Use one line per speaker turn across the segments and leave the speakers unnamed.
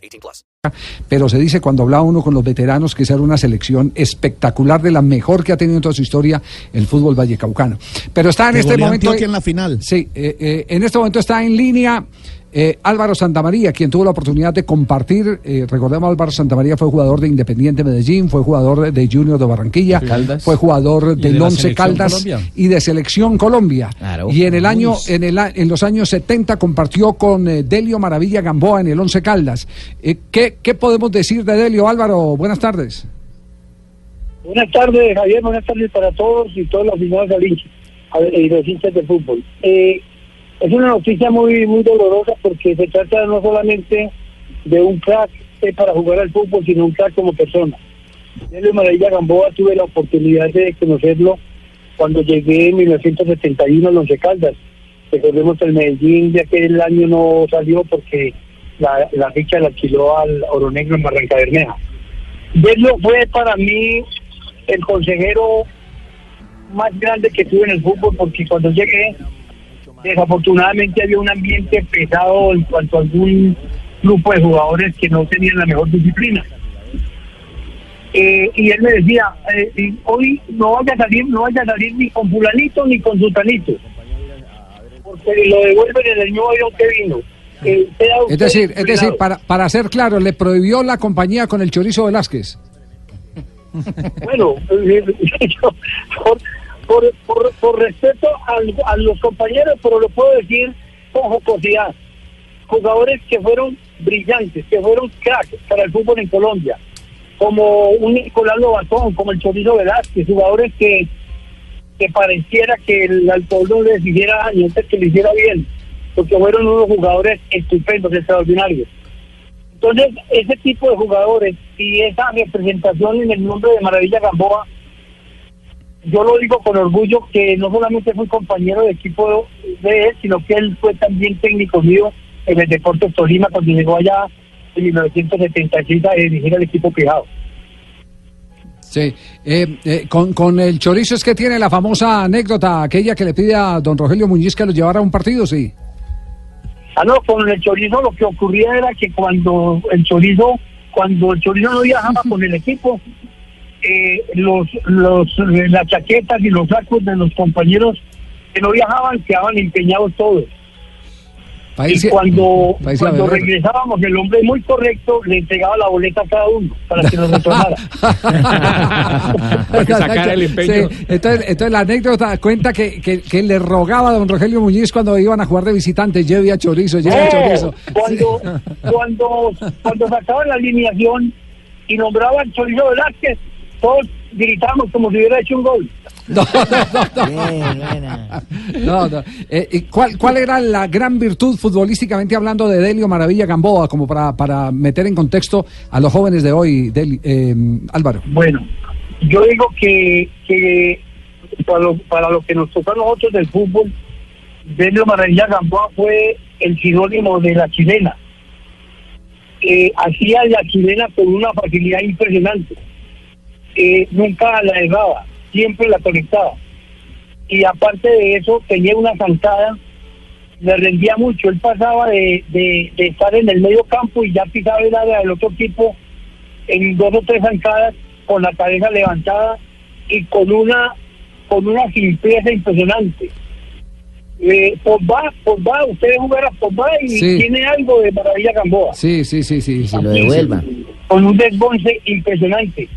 18 plus.
Pero se dice cuando habla uno con los veteranos que esa era una selección espectacular de la mejor que ha tenido en toda su historia el fútbol vallecaucano. Pero está en
Que
este momento...
En la final.
Sí, eh, eh, en este momento está en línea eh, Álvaro Santamaría, quien tuvo la oportunidad de compartir, eh, recordemos Álvaro Santamaría fue jugador de Independiente Medellín, fue jugador de Junior de Barranquilla, fue jugador
de
del
la
Once Caldas
Colombia.
y de Selección Colombia.
Claro.
Y en el año, en, el, a- en los años 70 compartió con eh, Delio Maravilla Gamboa en el Once Caldas. Eh, ¿qué, ¿Qué podemos decir de Delio, Álvaro? Buenas tardes.
Buenas tardes, Javier. Buenas tardes para todos y todos los aficionados del hincha y los hinchas de fútbol. Eh, es una noticia muy muy dolorosa porque se trata no solamente de un crack eh, para jugar al fútbol, sino un crack como persona. Delio Maravilla Gamboa tuve la oportunidad de conocerlo cuando llegué en 1971 a Once Caldas. Recordemos que el Medellín de aquel año no salió porque la, la ficha la alquiló al Oro Negro en Barranca Bermeja. Verlo fue para mí el consejero más grande que tuve en el fútbol porque cuando llegué desafortunadamente había un ambiente pesado en cuanto a algún grupo de jugadores que no tenían la mejor disciplina. Eh, y él me decía, eh, y hoy no vaya a salir, no vaya a salir ni con fulanito ni con sutanito, porque lo devuelven en el mismo avión que vino. Eh,
Es decir, es decir, para, para ser claro, le prohibió la compañía con el Chorizo Velázquez.
Bueno, eh, yo, por, por, respeto a, los compañeros, pero lo puedo decir con jocosidad. Jugadores que fueron brillantes, que fueron cracks para el fútbol en Colombia, como un Nicolás Lobatón, como el Chorizo Velázquez, jugadores que, que pareciera que el alcohol no les hiciera, antes que le hiciera bien, porque fueron unos jugadores estupendos, extraordinarios. Entonces, ese tipo de jugadores y esa representación en el nombre de Maravilla Gamboa, yo lo digo con orgullo que no solamente fui compañero de equipo de él, sino que él fue también técnico mío en el Deportes Tolima cuando llegó allá en 1976 a dirigir al equipo Pijao.
Sí, eh, eh, con, con el Chorizo es que tiene la famosa anécdota, aquella que le pide a don Rogelio Muñiz que lo llevara a un partido, sí.
Ah, no, con el chorizo lo que ocurría era que cuando el chorizo, cuando el chorizo no viajaba con el equipo, eh, los, los, eh, las chaquetas y los sacos de los compañeros que no viajaban quedaban empeñados todos.
País-
y cuando,
país
cuando regresábamos, el hombre muy correcto le entregaba la boleta a cada uno para que nos retornara.
Para que sacara el empeño.
Sí, entonces, entonces la anécdota cuenta que, que, que le rogaba a don Rogelio Muñiz cuando iban a jugar de visitante, lleve a Chorizo, lleve a Chorizo.
cuando, cuando, cuando sacaban la alineación y nombraban Chorizo Velázquez, todos gritábamos como si hubiera hecho un gol.
No, no, no. No, no. Eh, ¿y cuál, ¿Cuál era la gran virtud futbolísticamente hablando de Delio Maravilla Gamboa, como para, para meter en contexto a los jóvenes de hoy, Deli- eh, Álvaro?
Bueno, yo digo que, que para, lo, para lo que nos tocó a nosotros del fútbol, Delio Maravilla Gamboa fue el sinónimo de la chilena. Eh, hacía la chilena con una facilidad impresionante. Eh, nunca la erraba, siempre la conectaba. Y aparte de eso, tenía una zancada, le rendía mucho. Él pasaba de, de, de estar en el medio campo y ya pisaba el área del otro equipo en dos o tres zancadas con la cabeza levantada y con una con una simpleza impresionante. Eh, Pogba, Pogba, ustedes jugar a Pogba y
Sí.
tiene algo de maravilla Gamboa,
Sí, sí, sí, sí. sí.
lo devuelva.
con un desbonce impresionante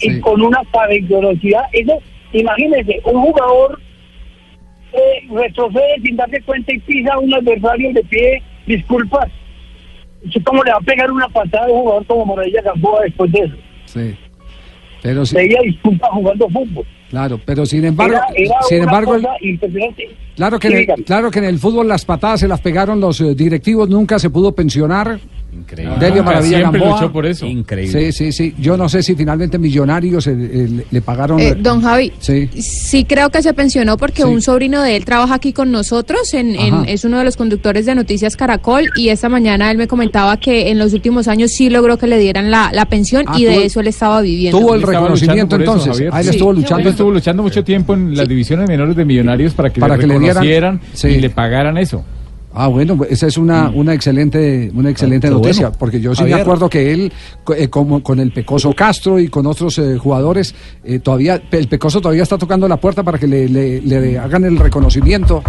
Sí.
y con una peligrosidad. Eso, imagínense, un jugador eh, retrocede sin darse cuenta y pisa a un adversario de pie, disculpas. ¿Cómo le va a pegar una patada a un jugador como Maravilla Gamboa después de eso?
Sí. Pero sí,
Pedía disculpas jugando fútbol.
claro, pero sin embargo,
Era, era
sin embargo, claro que,
Sí,
en el,
dígame.
claro que en el fútbol las patadas se las pegaron los eh, directivos, nunca se pudo pensionar.
Increíble.
Delio Maravilla
Siempre
Gamboa.
luchó por eso.
Increíble.
Sí, sí, sí. Yo no sé si finalmente Millonarios eh, eh, le, pagaron.
Eh, don Javi,
Sí.
sí creo que se pensionó porque
Sí.
un sobrino de él trabaja aquí con nosotros, en, es uno de los conductores de Noticias Caracol y esta mañana él me comentaba que en los últimos años sí logró que le dieran la, la pensión
Ah,
y de eso él estaba viviendo.
Tuvo el
Él
reconocimiento
eso,
entonces.
Javier.
Ahí le
Sí.
estuvo
Él
luchando.
estuvo luchando mucho tiempo en las divisiones menores de Millonarios para que,
Para
le
que le dieran-
y le pagaran eso.
Ah, bueno, esa es una, una excelente, una excelente
qué
noticia,
bueno.
porque yo sí me
Javier.
acuerdo que él, eh, como con el Pecoso Castro y con otros eh, jugadores, eh, todavía, el Pecoso todavía está tocando la puerta para que le, le- le hagan el reconocimiento.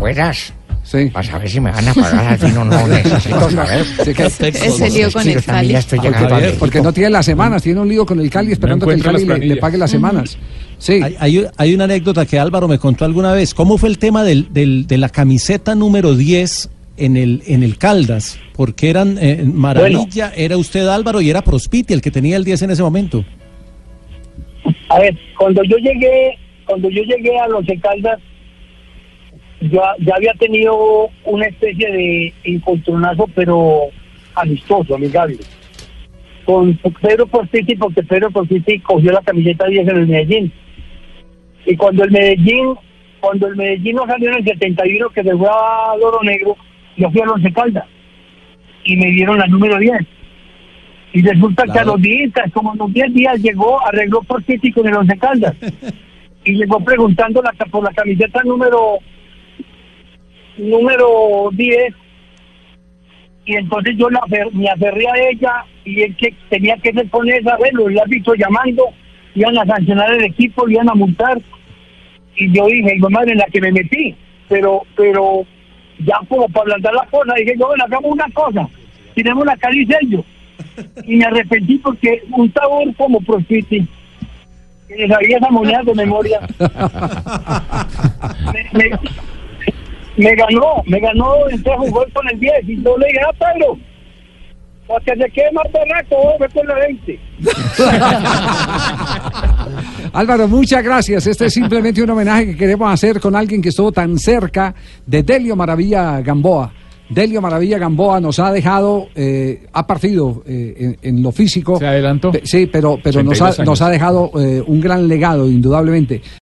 Buenas.
Sí.
Para saber si me van a pagar al fin o no. Necesito saber.
Sí, que-
Ese lío con el Cali.
estoy
porque, porque no tiene las semanas, tiene un lío con el Cali esperando que el Cali le, pague las semanas. Sí.
Hay, hay- hay una anécdota que Álvaro me contó alguna vez. ¿Cómo fue el tema del, del- de la camiseta número 10 en el, en el Caldas? Porque eran eh, Maravilla, era usted Álvaro y era Prospiti el que tenía el 10 en ese momento.
A ver, cuando yo llegué, cuando yo llegué a Los Caldas, yo ya había tenido una especie de encontronazo, pero amistoso, amigable, con Pedro Portiti, porque Pedro Portiti cogió la camiseta 10 en el Medellín. Y cuando el Medellín, cuando el Medellín no salió en el 71, que se fue a Loro Negro, yo fui a Los Caldas y me dieron la número 10. Y resulta que a los días, como a los 10 días, llegó, arregló por City con el Once Caldas. y llegó preguntando la, por la camiseta número número 10. Y entonces yo la me aferré a ella y él que tenía que ser con esa, verlo, el árbitro llamando, iban a sancionar el equipo, iban a multar. Y yo dije, mi madre, en la que me metí. Pero, pero ya como para ablandar la cosa, dije yo, bueno, hagamos una cosa, tiremos la cara y sello y me arrepentí porque un sabor como Profiti, que le sabía esa moneda de memoria, me, me- me ganó, me ganó, entonces jugó con el 10 y yo le dije, ah, Pedro, para que se quede más barato, ve con la 20.
Álvaro, muchas gracias. Este es simplemente un homenaje que queremos hacer con alguien que estuvo tan cerca de Delio Maravilla Gamboa. Delio Maravilla Gamboa nos ha dejado, eh, ha partido eh, en, en lo físico.
Se adelantó.
Sí, pero, pero nos, ha,
82 años.
nos ha dejado eh, un gran legado, indudablemente.